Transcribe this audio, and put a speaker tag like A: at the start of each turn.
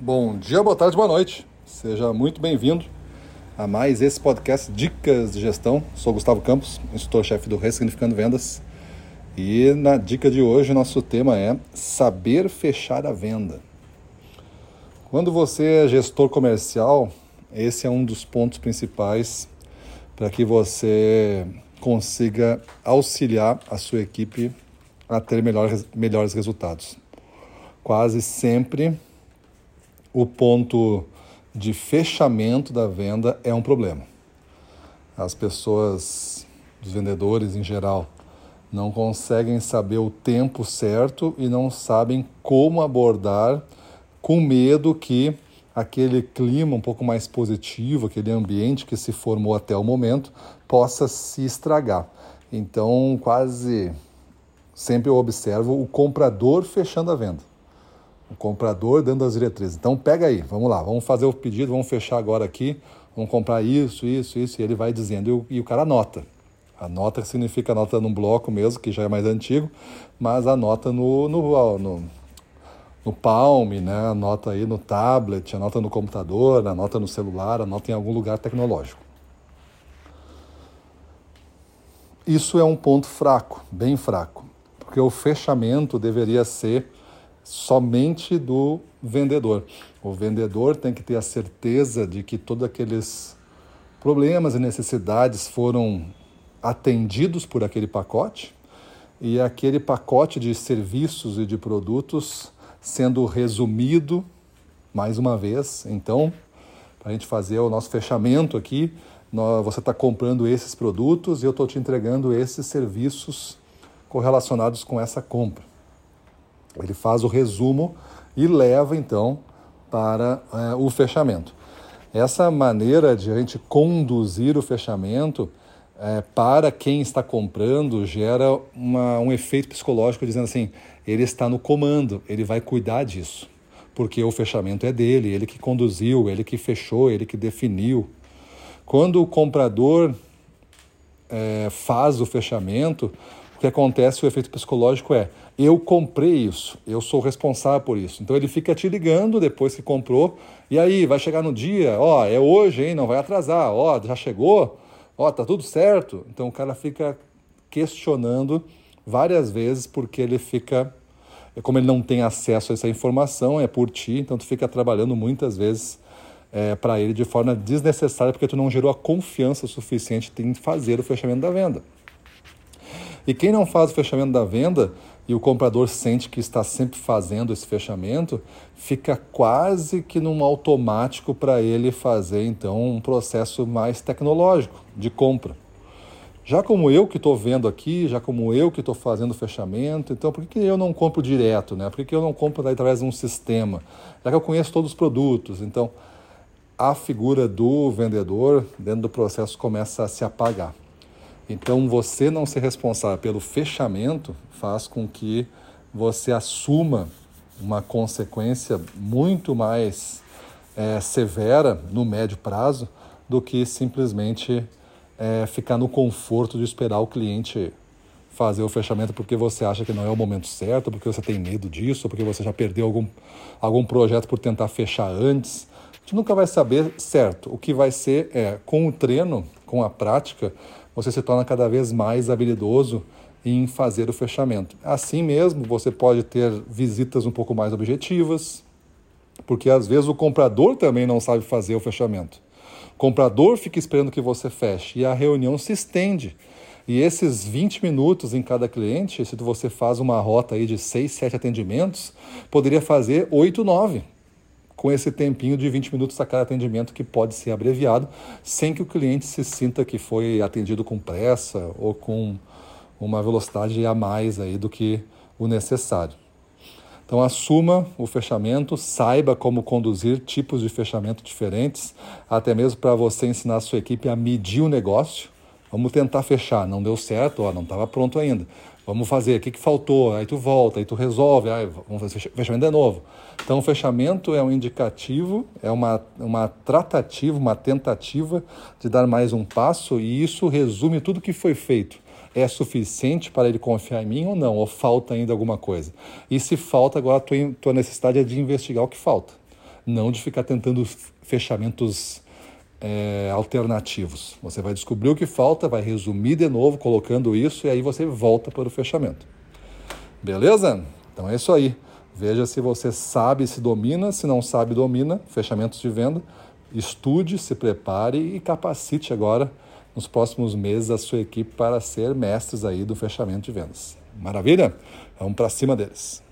A: Bom dia, boa tarde, boa noite. Seja muito bem-vindo a mais esse podcast Dicas de Gestão. Sou Gustavo Campos, instrutor-chefe do Ressignificando Vendas. E na dica de hoje, nosso tema é saber fechar a venda. Quando você é gestor comercial, esse é um dos pontos principais para que você consiga auxiliar a sua equipe a ter melhores, melhores resultados. Quase sempre o ponto de fechamento da venda é um problema. As pessoas, os vendedores em geral, não conseguem saber o tempo certo e não sabem como abordar com medo que aquele clima um pouco mais positivo, aquele ambiente que se formou até o momento, possa se estragar. Então, quase sempre eu observo o comprador fechando a venda o comprador dando as diretrizes. Então pega aí, vamos lá, vamos fazer o pedido, vamos fechar agora aqui, vamos comprar isso, isso, isso, e ele vai dizendo, e o, e o cara anota. A nota significa nota num bloco mesmo, que já é mais antigo, mas a nota no, no, no, no Palm, né? a nota aí no tablet, a nota no computador, a nota no celular, a nota em algum lugar tecnológico. Isso é um ponto fraco, bem fraco, porque o fechamento deveria ser somente do vendedor. O vendedor tem que ter a certeza de que todos aqueles problemas e necessidades foram atendidos por aquele pacote e aquele pacote de serviços e de produtos sendo resumido mais uma vez. Então, para a gente fazer o nosso fechamento aqui, você está comprando esses produtos e eu estou te entregando esses serviços correlacionados com essa compra. Ele faz o resumo e leva então para é, o fechamento. Essa maneira de a gente conduzir o fechamento é, para quem está comprando gera uma, um efeito psicológico dizendo assim: ele está no comando, ele vai cuidar disso, porque o fechamento é dele, ele que conduziu, ele que fechou, ele que definiu. Quando o comprador é, faz o fechamento, o que acontece, o efeito psicológico é: eu comprei isso, eu sou responsável por isso. Então ele fica te ligando depois que comprou, e aí vai chegar no dia, ó, é hoje, hein, não vai atrasar, ó, já chegou, ó, tá tudo certo. Então o cara fica questionando várias vezes porque ele fica, como ele não tem acesso a essa informação, é por ti, então tu fica trabalhando muitas vezes é, para ele de forma desnecessária porque tu não gerou a confiança suficiente em fazer o fechamento da venda. E quem não faz o fechamento da venda e o comprador sente que está sempre fazendo esse fechamento, fica quase que num automático para ele fazer então um processo mais tecnológico de compra. Já como eu que estou vendo aqui, já como eu que estou fazendo o fechamento, então por que eu não compro direto? Né? Por que eu não compro através de um sistema? Já que eu conheço todos os produtos, então a figura do vendedor dentro do processo começa a se apagar. Então, você não ser responsável pelo fechamento faz com que você assuma uma consequência muito mais é, severa no médio prazo do que simplesmente é, ficar no conforto de esperar o cliente fazer o fechamento porque você acha que não é o momento certo, porque você tem medo disso, porque você já perdeu algum, algum projeto por tentar fechar antes. A gente nunca vai saber certo. O que vai ser é, com o treino, com a prática, você se torna cada vez mais habilidoso em fazer o fechamento. Assim mesmo, você pode ter visitas um pouco mais objetivas, porque às vezes o comprador também não sabe fazer o fechamento. O comprador fica esperando que você feche e a reunião se estende. E esses 20 minutos em cada cliente, se você faz uma rota aí de 6, 7 atendimentos, poderia fazer 8, 9 com esse tempinho de 20 minutos a cada atendimento que pode ser abreviado, sem que o cliente se sinta que foi atendido com pressa ou com uma velocidade a mais aí do que o necessário. Então assuma o fechamento, saiba como conduzir tipos de fechamento diferentes, até mesmo para você ensinar a sua equipe a medir o negócio. Vamos tentar fechar, não deu certo, ó, não estava pronto ainda. Vamos fazer, o que, que faltou? Aí tu volta, aí tu resolve, aí vamos fazer fechamento de novo. Então, o fechamento é um indicativo, é uma, uma tratativa, uma tentativa de dar mais um passo, e isso resume tudo que foi feito. É suficiente para ele confiar em mim ou não? Ou falta ainda alguma coisa? E se falta, agora a tua, tua necessidade é de investigar o que falta. não de ficar tentando fechamentos é, alternativos. Você vai descobrir o que falta, vai resumir de novo colocando isso e aí você volta para o fechamento. Beleza? Então é isso aí. Veja se você sabe, se domina, se não sabe, domina fechamentos de venda. Estude, se prepare e capacite agora nos próximos meses a sua equipe para ser mestres aí do fechamento de vendas. Maravilha? Vamos para cima deles.